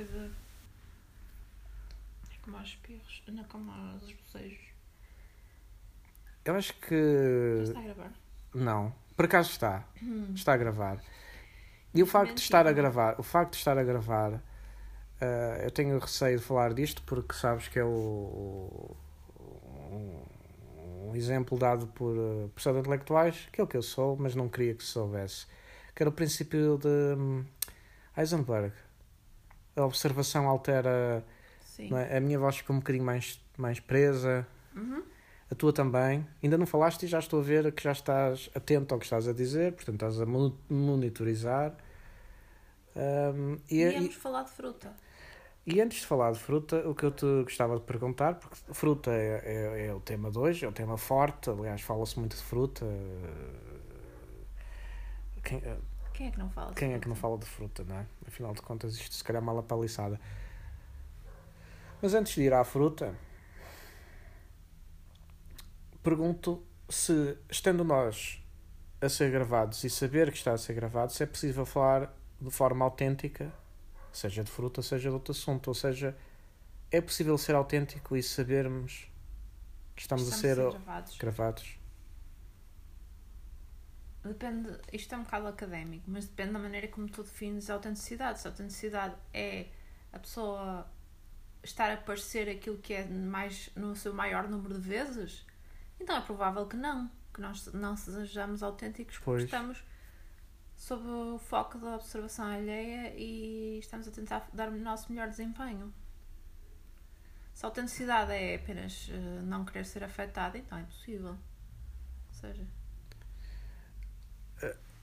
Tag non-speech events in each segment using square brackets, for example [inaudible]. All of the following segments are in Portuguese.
coisa. É como aos espirros, não é como aos bocejos. Eu acho que. Já está a gravar? Não. Por acaso está. Hum. Está a gravar. E o facto de estar a gravar, o facto de estar a gravar, eh, eu tenho receio de falar disto porque sabes que é o, um, um exemplo dado por uh, pessoas intelectuais, aquilo que eu sou, mas não queria que se soubesse, que era o princípio de hum, Heisenberg. A observação altera, é? a minha voz fica um bocadinho mais, mais presa, Uhum. a tua também. Ainda não falaste e já estou a ver que já estás atento ao que estás a dizer, portanto estás a mo- monitorizar. Um, e, e, Íamos falar de fruta. e antes de falar de fruta, o que eu te gostava de perguntar, porque fruta é, é, é o tema de hoje, é o tema forte, aliás, fala-se muito de fruta. Quem, Quem é que não fala de quem é que não fruta? fala de fruta, não é? Afinal de contas, isto se calhar é uma lapaliçada. Mas antes de ir à fruta, pergunto se, estando nós a ser gravados e saber que está a ser gravado, se é possível falar de forma autêntica, seja de fruta, seja de outro assunto. Ou seja, é possível ser autêntico e sabermos que estamos, a ser, gravados. gravados. Depende, isto é um bocado académico, mas depende da maneira como tu defines a autenticidade. Se a autenticidade é a pessoa estar a parecer aquilo que é mais, no seu maior número de vezes, então é provável que não, que nós não sejamos autênticos porque Pois. estamos sob o foco da observação alheia e estamos a tentar dar o nosso melhor desempenho. Se a autenticidade é apenas eh, não querer ser afetada, então é possível. Ou seja,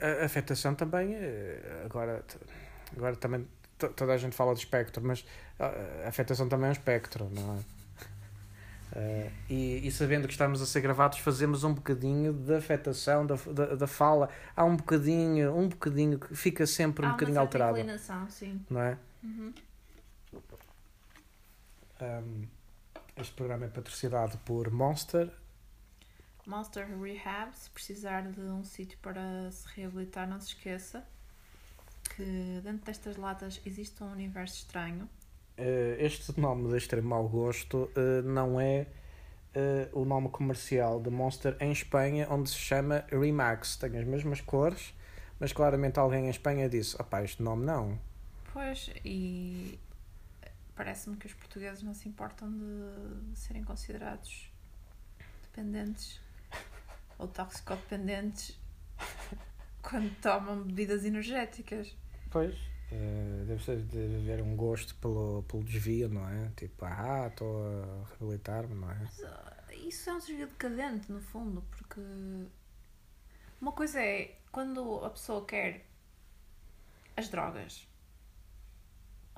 A afetação também, eh, agora, agora também to- toda a gente fala de espectro, mas a a afetação também é um espectro, não é? Eh, e, e sabendo que estamos a ser gravados, fazemos um bocadinho de afetação da, da, da fala. Há um bocadinho, um bocadinho que fica sempre um Há bocadinho uma alterado, inclinação, sim. não é? Uhum. Um, este programa é patrocinado por Monster. Monster Rehab, se precisar de um sítio para se reabilitar, não se esqueça que dentro destas latas existe um universo estranho. Eh, este nome de extremo mau gosto eh, não é eh, o nome comercial de Monster em Espanha, onde se chama Remax. Tem as mesmas cores, mas claramente alguém em Espanha disse: opá, este nome não. Pois, e parece-me que os portugueses não se importam de, de serem considerados dependentes ou toxicodependentes [laughs] quando tomam bebidas energéticas. Pois. Eh, deve, ser, deve haver um gosto pelo, pelo desvio, não é? Tipo, ah, estou a reabilitar-me, não é? Mas, ah, isso é um desvio decadente, no fundo, porque uma coisa é quando a pessoa quer as drogas.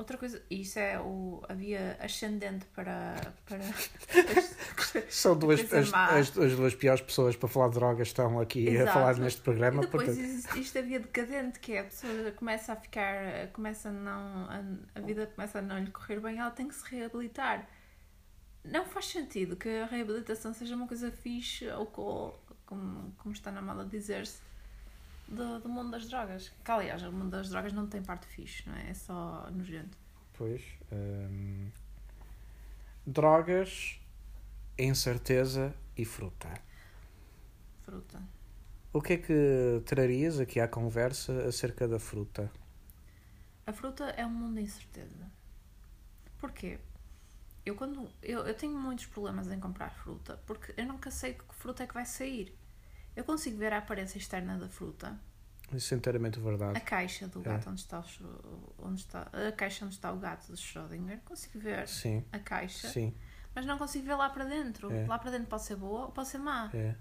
Outra coisa, isso é o, a via ascendente para. para [laughs] São duas, as, as, as duas piores pessoas para falar de drogas estão aqui a Exato. falar neste E programa. depois portanto- isto a via decadente, que é a pessoa começa a ficar, começa a não, a, a vida começa a não lhe correr bem, ela tem que se reabilitar. Não faz sentido que a reabilitação seja uma coisa fixe, ou co- como, como está na moda dizer-se, do, do mundo das drogas. Que aliás, o mundo das drogas não tem parte fixe, não é? É só nojento. Pois. hum, drogas, incerteza e fruta. Fruta. O que é que trarias aqui à conversa acerca da fruta? A fruta é um mundo de incerteza. Porquê? Eu, quando, eu, eu tenho muitos problemas em comprar fruta porque eu nunca sei que fruta é que vai sair. Eu consigo ver a aparência externa da fruta, Isso é inteiramente a verdade. caixa do É. gato onde está, o, onde está a caixa onde está o gato de Schrödinger, consigo ver Sim, a caixa, sim, mas não consigo ver lá para dentro. É. Lá para dentro pode ser boa ou pode ser má. é.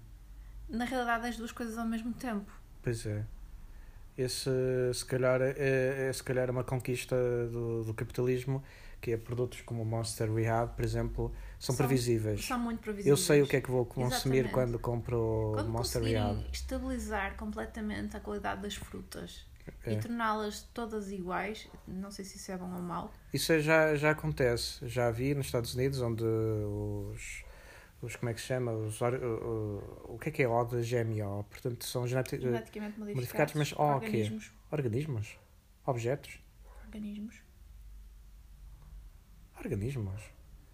Na realidade, é as duas coisas ao mesmo tempo. Pois é. Esse, se calhar, é, é se calhar uma conquista do, do capitalismo, que é produtos como o Monster Rehab, por exemplo, são, São- previsíveis. São muito previsíveis. Eu sei o que é que vou consumir Exatamente. quando compro Quando Monster Rehab. estabilizar completamente a qualidade das frutas É. e torná-las todas iguais, não sei se isso é bom ou mau, Isso é- já, já acontece. Já vi nos Estados Unidos, onde os. os como é que se chama? Os, o, o, o que é que é O da GMO? Portanto, são geneti- geneticamente modificados, modificados, mas O o quê? organismos, organismos? Objetos? organismos. Organismos?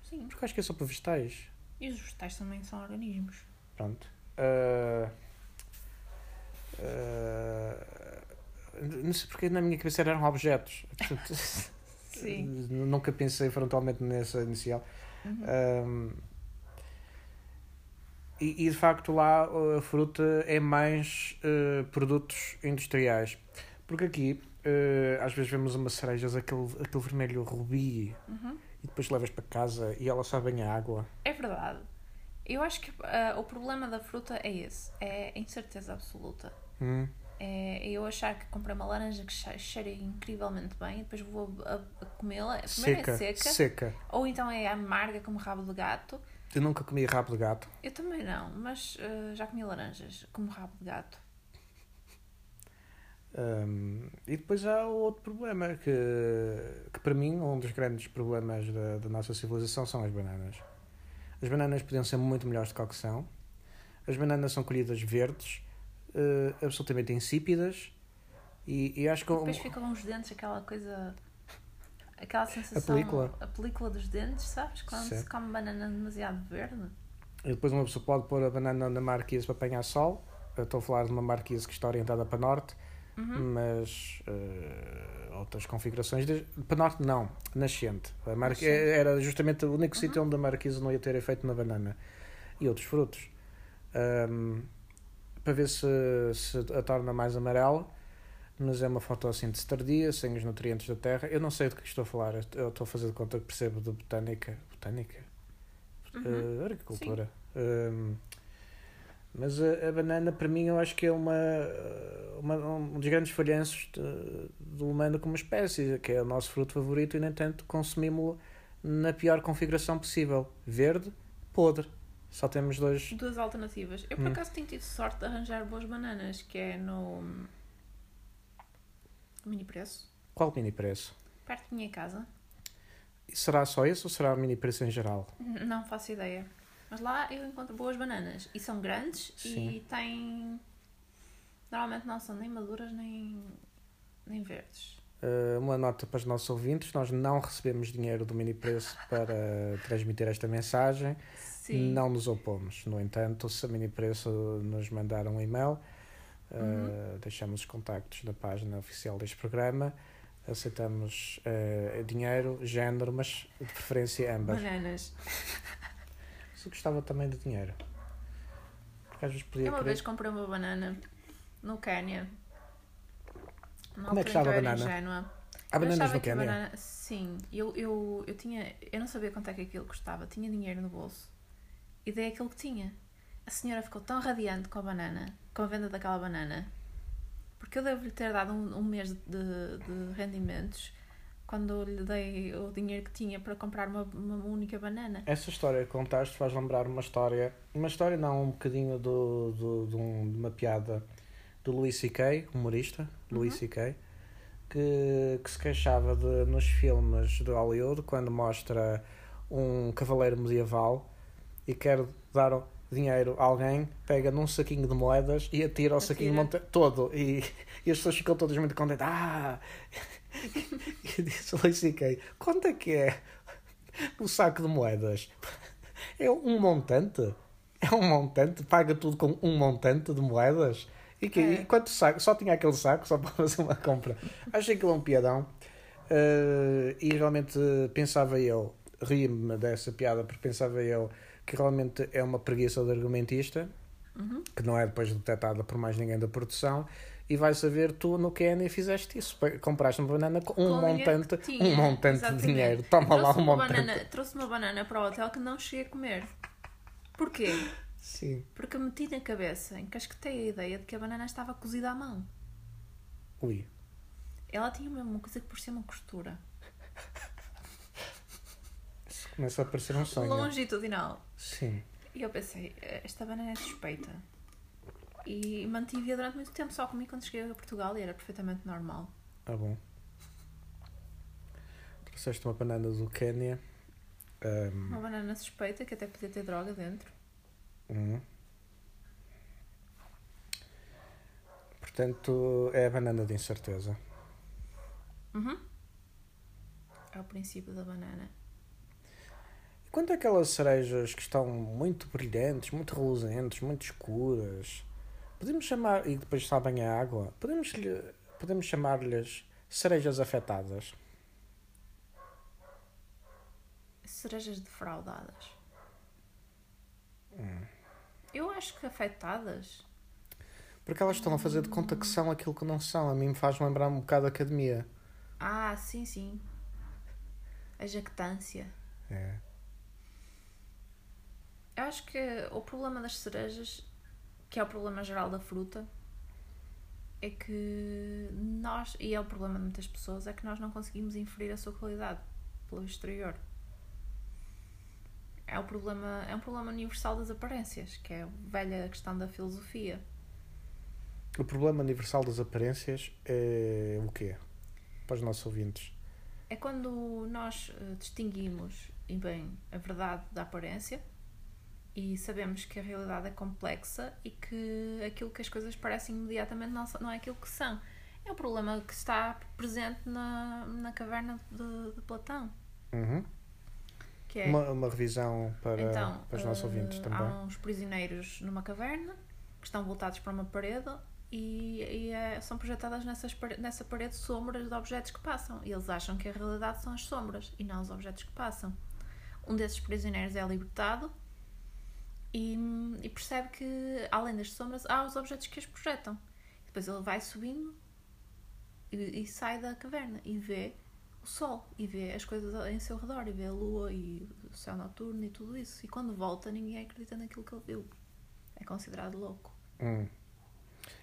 Sim. Porque eu acho que é só para vegetais. E os vegetais também são organismos. Pronto. Ah, ah, não sei porque na minha cabeça eram objetos. Portanto, [laughs] Sim. Nunca pensei frontalmente nessa inicial. Uhum. Um, e, e, de facto lá a fruta é mais uh, produtos industriais. Porque aqui uh, às vezes vemos uma cerejas, aquele, aquele vermelho rubi, Uhum. E depois levas para casa e ela sabe bem a água. É verdade. Eu acho que ah, o problema da fruta é esse. É a incerteza absoluta. Hum, É eu achar que comprei uma laranja que che- cheira incrivelmente bem e depois vou comê-la. Primeiro seca, é seca, seca. ou então é amarga como rabo de gato. Eu nunca comi rabo de gato. Eu também não, mas ah, já comi laranjas como rabo de gato. Um, e depois há outro problema que, que para mim um dos grandes problemas da, da nossa civilização são as bananas. As bananas podiam ser muito melhores do que são. As bananas são colhidas verdes, eh, absolutamente insípidas e, e acho que um- Depois ficam os dentes, aquela coisa. Aquela sensação. película. A película dos dentes, sabes? Quando Sim. se come banana demasiado verde. e depois uma pessoa pode pôr a banana na marquise para apanhar sol. Eu estou a falar de uma marquise que está orientada para norte, Uhum. mas eh, outras configurações de, para norte não, nascente. A marque, era justamente o único sítio onde a marquise não ia ter efeito na banana e outros frutos. Ahm, para ver se, se a torna mais amarela, mas é uma fotossíntese tardia, sem os nutrientes da terra. Eu não sei do que estou a falar, eu estou a fazer de conta que percebo de botânica. Botânica? Uhum. Eh, agricultura. Ahm, mas a, a banana, para mim, eu acho que é uma, uma- um dos grandes falhanços do humano como espécie, que é o nosso fruto favorito e, no entanto, consumimos-lo na pior configuração possível: verde, podre. Só temos dois. Duas alternativas. Eu por Hum. acaso tenho tido sorte de arranjar boas bananas, que é no mini preço, Qual mini preço? perto da minha casa. E Será só esse ou será mini preço em geral? Não faço ideia. Mas lá eu encontro boas bananas. E são grandes Sim. e têm. Normalmente não são nem maduras nem, nem verdes. Uh, uma nota para os nossos ouvintes: nós não recebemos dinheiro do mini preço para [laughs] transmitir esta mensagem. Sim. Não nos opomos. No entanto, se a mini preço nos mandar um e-mail, uh, Uhum. deixamos os contactos na página oficial deste programa. Aceitamos uh, dinheiro, género, mas de preferência ambas. Bananas. [laughs] Gostava também de dinheiro. Porque às vezes podia Eu uma querer- vez comprei uma banana no Quénia. Na Como é que estava a banana? ingênua. Há bananas no Quênia? banana- Sim, eu, eu, eu tinha. Eu não sabia quanto é que aquilo custava. Tinha dinheiro no bolso. E dei aquilo que tinha. A senhora ficou tão radiante com a banana, com a venda daquela banana, porque eu devo-lhe ter dado um, um mês de, de rendimentos quando lhe dei o dinheiro que tinha para comprar uma, uma única banana. Essa história que contaste faz lembrar uma história, uma história não, um bocadinho do, do, de, um- de uma piada do Louis C.K., humorista, Louis Uhum. C.K., que, que se queixava de, nos filmes de Hollywood, quando mostra um cavaleiro medieval e quer dar dinheiro a alguém, pega num saquinho de moedas e atira o saquinho Atira. monta- todo. E, [laughs] e as pessoas ficam todas muito contentes. Ah! Disse Louis C.K., quanto é que é o saco de moedas? É um montante? É um montante? Paga tudo com um montante de moedas? E, que, É. e quanto saco? Só tinha aquele saco só para [laughs] fazer uma compra. Achei aquilo um piadão. Eh, e realmente pensava eu, ri-me dessa piada, porque pensava eu que realmente é uma preguiça de argumentista, Uhum. que não é depois detectada por mais ninguém da produção, e vai saber tu no Quênia fizeste isso. Compraste uma banana com um montante, que tinha, um montante exatamente. de dinheiro. Toma lá Trouxe um uma montante. banana, trouxe uma banana para o hotel que não cheguei a comer. Porquê? Sim. Porque meti na cabeça, encasquetei a ideia de que a banana estava cozida à mão. Ui. Ela tinha mesmo uma coisa que parecia uma costura. Isso começa a parecer um sonho. Longitudinal. Sim. E eu pensei, "Eh, esta banana é suspeita. E mantive-a durante muito tempo, só comi quando cheguei a Portugal e era perfeitamente normal. Ah, bom. Trouxeste uma banana do Quênia. Ahm, Uma banana suspeita que até podia ter droga dentro. hum. Portanto, é a banana de incerteza. Uhum. É o princípio da banana. Quanto aquelas cerejas que estão muito brilhantes, muito reluzentes, muito escuras, podemos chamar, e depois sabem a água, podemos, podemos chamar-lhes cerejas afetadas? Cerejas defraudadas. Hum. Eu acho que afetadas. Porque elas estão a fazer de conta que são aquilo que não são. A mim me faz lembrar um bocado a academia. Ah, sim, sim. A jactância. É. Eu acho que o problema das cerejas, que é o problema geral da fruta, é que nós, e é o problema de muitas pessoas, é que nós não conseguimos inferir a sua qualidade pelo exterior. É, o problema, é um problema universal das aparências, que é a velha questão da filosofia. O problema universal das aparências é o quê? Para os nossos ouvintes. É quando nós eh, distinguimos, bem, a verdade da aparência e sabemos que a realidade é complexa e que aquilo que as coisas parecem imediatamente não, não é aquilo que são. É o problema que está presente na, na caverna de, de Platão. Uhum. É... Uma, uma revisão para, então, para os nossos uh, ouvintes também. Há uns prisioneiros numa caverna que estão voltados para uma parede e, e é, são projetadas nessas, nessa parede sombras de objetos que passam. E eles acham que a realidade são as sombras e não os objetos que passam. Um desses prisioneiros é libertado e, e, percebe que, além das sombras, há os objetos que as projetam. Depois ele vai subindo e, e, sai da caverna e vê o sol e vê as coisas em seu redor e vê a lua e o céu noturno e tudo isso. E quando volta, ninguém acredita naquilo que ele viu. É considerado louco. Hum.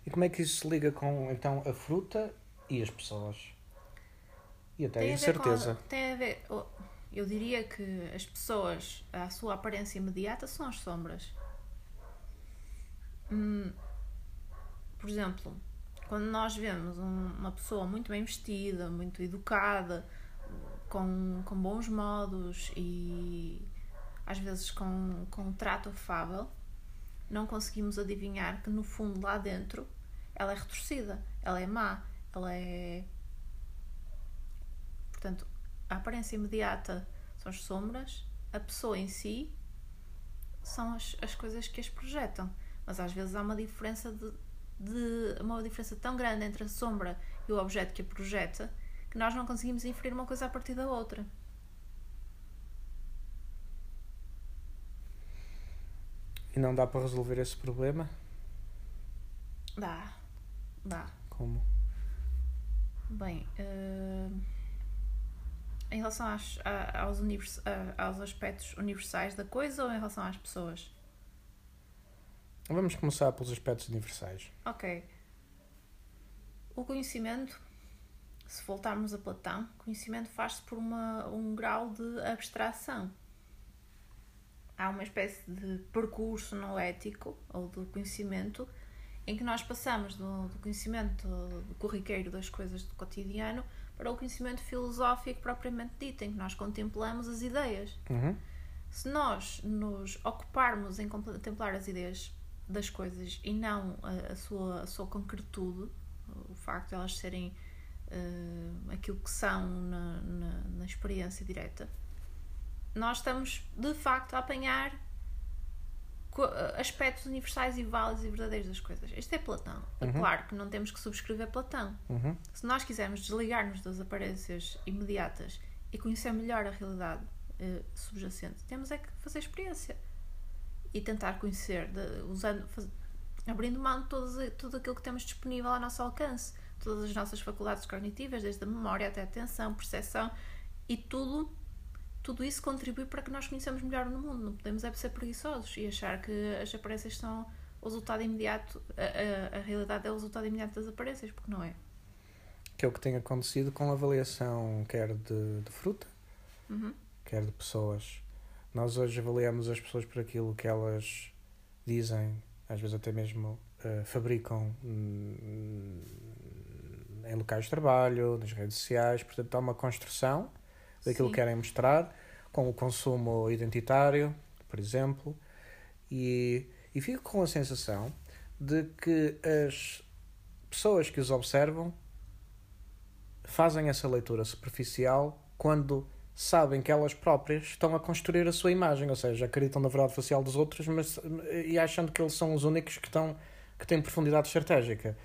E como é que isso se liga com então a fruta e as pessoas? E até a incerteza. A, tem a ver. Eu diria que as pessoas, a sua aparência imediata são as sombras. Hum, por exemplo, quando nós vemos um, uma pessoa muito bem vestida, muito educada, com, com bons modos e às vezes com, com um trato afável, não conseguimos adivinhar que no fundo lá dentro ela é retorcida, ela é má, ela é. Portanto, a aparência imediata são as sombras, a pessoa em si são as, as coisas que as projetam. Mas às vezes há uma diferença de, de uma diferença tão grande entre a sombra e o objeto que a projeta que nós não conseguimos inferir uma coisa a partir da outra. E não dá para resolver esse problema? Dá. Dá. Como? Bem, uh, em relação às, aos, univers, aos aspectos universais da coisa ou em relação às pessoas? Vamos começar pelos aspectos universais. Ok. O conhecimento, se voltarmos a Platão, conhecimento faz-se por uma, um grau de abstração. Há uma espécie de percurso não ético ou de conhecimento em que nós passamos do, do conhecimento do corriqueiro das coisas do cotidiano para o conhecimento filosófico propriamente dito, em que nós contemplamos as ideias. Uhum. Se nós nos ocuparmos em contemplar as ideias das coisas e não a, a sua, a sua concretude, o facto de elas serem uh, aquilo que são na, na, na experiência direta, nós estamos de facto a apanhar aspectos universais e válidos e verdadeiros das coisas. Este é Platão. É uhum. Claro que não temos que subscrever Platão. Uhum. Se nós quisermos desligar-nos das aparências imediatas e conhecer melhor a realidade uh, subjacente, temos é que fazer experiência e tentar conhecer, de, usando, faz, abrindo mão de todo, tudo aquilo que temos disponível ao nosso alcance, todas as nossas faculdades cognitivas, desde a memória até a atenção, percepção e tudo tudo isso contribui para que nós conheçamos melhor no mundo. Não podemos é ser preguiçosos e achar que as aparências são o resultado imediato, a, a, a realidade é o resultado imediato das aparências, porque não é. Que é o que tem acontecido com a avaliação quer de, de fruta, uhum. quer de pessoas. Nós hoje avaliamos as pessoas por aquilo que elas dizem, às vezes até mesmo uh, fabricam hum, em locais de trabalho, nas redes sociais, portanto há uma construção daquilo Sim. que querem mostrar, com o consumo identitário, por exemplo, e, e fico com a sensação de que as pessoas que os observam fazem essa leitura superficial quando sabem que elas próprias estão a construir a sua imagem, ou seja, acreditam na verdade facial dos outros mas, e achando que eles são os únicos que, estão, que têm profundidade estratégica.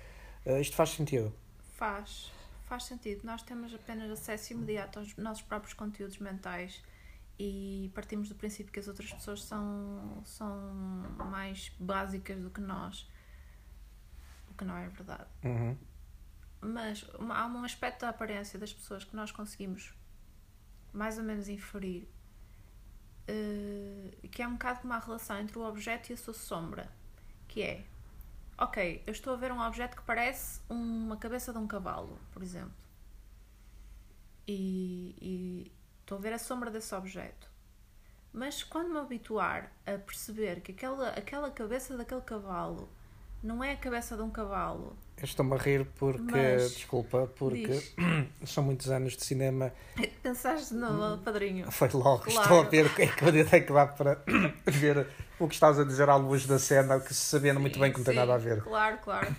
Uh, isto faz sentido? Faz, faz sentido. Nós temos apenas acesso imediato aos nossos próprios conteúdos mentais e partimos do princípio que as outras pessoas são, são mais básicas do que nós, o que não é verdade. Uhum. Mas há um aspecto da aparência das pessoas que nós conseguimos mais ou menos inferir, uh, que é um bocado como a relação entre o objeto e a sua sombra, que é, ok, eu estou a ver um objeto que parece uma cabeça de um cavalo, por exemplo, e, e estou a ver a sombra desse objeto. Mas quando me habituar a perceber que aquela, aquela cabeça daquele cavalo não é a cabeça de um cavalo. Estou-me a rir porque, Mas, desculpa, porque diz. [clears throat] são muitos anos de cinema. [laughs] Pensaste no padrinho? Foi logo, claro. estou a ver o que é que eu tenho que dar para [clears throat] ver o que estás a dizer à luz da cena, que sabendo sim, muito bem que não tem nada a ver. Claro, claro.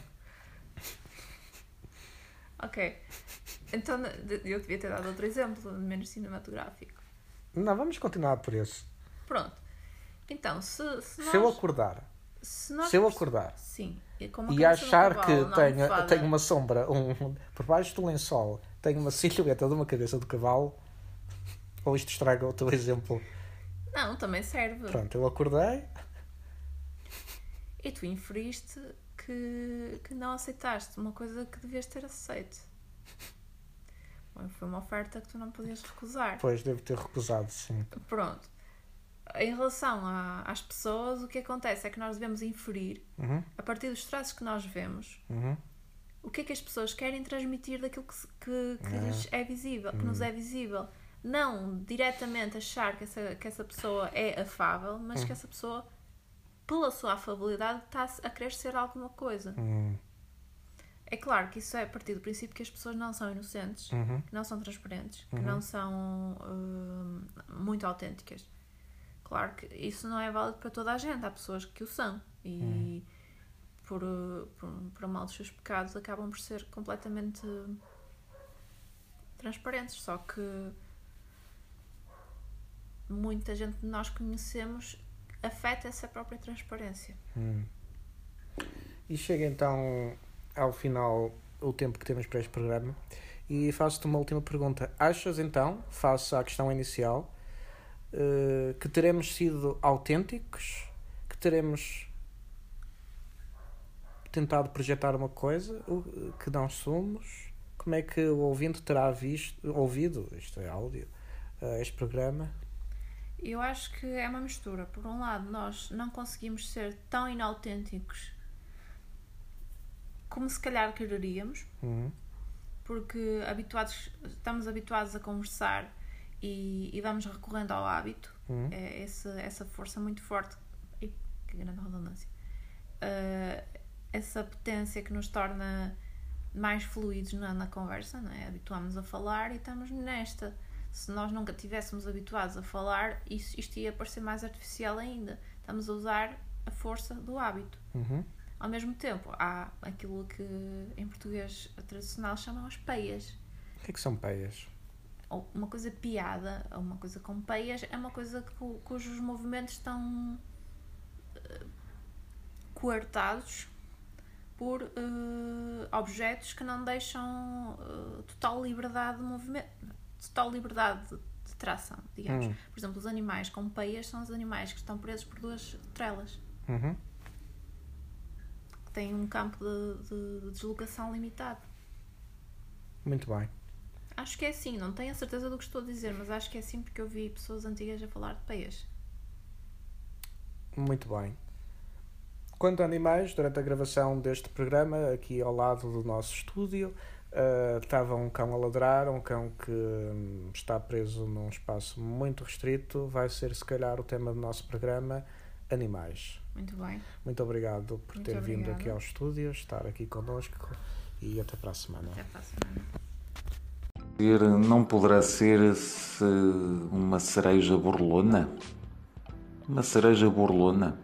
ok. Então eu devia ter dado outro exemplo, menos cinematográfico. Não, vamos continuar por esse. Pronto. Então, se, se, nós... se eu acordar se, se eu acordar sim, e, e achar que tenho, tenho uma sombra um, por baixo do lençol, tenho uma silhueta de uma cabeça de cavalo, ou isto estraga o teu exemplo? Não, também serve. Pronto, eu acordei. E tu inferiste que, que não aceitaste uma coisa que devias ter aceito. Bom, foi uma oferta que tu não podias recusar. Pois, devo ter recusado, sim. Pronto em relação a, às pessoas, o que acontece é que nós devemos inferir, uhum. a partir dos traços que nós vemos, uhum. o que é que as pessoas querem transmitir daquilo que, que, que uhum. lhes é visível, que nos uhum. é visível. Não diretamente achar que essa, que essa pessoa é afável, mas que uhum. essa pessoa, pela sua afabilidade, está a querer ser alguma coisa. Uhum. É claro que isso é a partir do princípio que as pessoas não são inocentes, que não são transparentes, que não são uh, muito autênticas. Claro que isso não é válido para toda a gente, há pessoas que o são e hum. por, por, por mal dos seus pecados acabam por ser completamente transparentes, só que muita gente que nós conhecemos afeta essa própria transparência. Hum. E chega então ao final o tempo que temos para este programa e faço-te uma última pergunta. Achas então, face à questão inicial, uh, que teremos sido autênticos, que teremos tentado projetar uma coisa que não somos. Como é que o ouvinte terá visto, ouvido, isto é áudio, uh, este programa? Eu acho que é uma mistura. Por um lado, nós não conseguimos ser tão inautênticos como se calhar quereríamos, uhum. porque habituados, estamos habituados a conversar e, e vamos recorrendo ao hábito, uhum. é essa, essa força muito forte, e, que grande redundância, uh, essa potência que nos torna mais fluidos na, na conversa, não é? habituamos a falar e estamos nesta. Se nós nunca tivéssemos habituados a falar, isso, isto ia parecer mais artificial ainda. Estamos a usar a força do hábito. Uhum. Ao mesmo tempo, há aquilo que em português tradicional chamam as peias. O que, é que são peias? Uma coisa piada, ou uma coisa com peias, é uma coisa cu, cujos movimentos estão uh, coartados por uh, objetos que não deixam uh, total liberdade de movimento, total liberdade de, de tração, digamos. Hum. Por exemplo, os animais com peias são os animais que estão presos por duas trelas. Uhum. Que têm um campo de, de, de deslocação limitado. Muito bem. Acho que é assim, não tenho a certeza do que estou a dizer, mas acho que é assim porque eu vi pessoas antigas a falar de peias. Muito bem. Quanto a animais, durante a gravação deste programa, aqui ao lado do nosso estúdio, uh, estava um cão a ladrar, um cão que um, está preso num espaço muito restrito. Vai ser, se calhar, o tema do nosso programa: animais. Muito bem. Muito obrigado por muito ter obrigada. vindo aqui ao estúdio, estar aqui connosco e até para a semana. Até para a semana não poderá ser uma cereja borlona? Uma cereja borlona?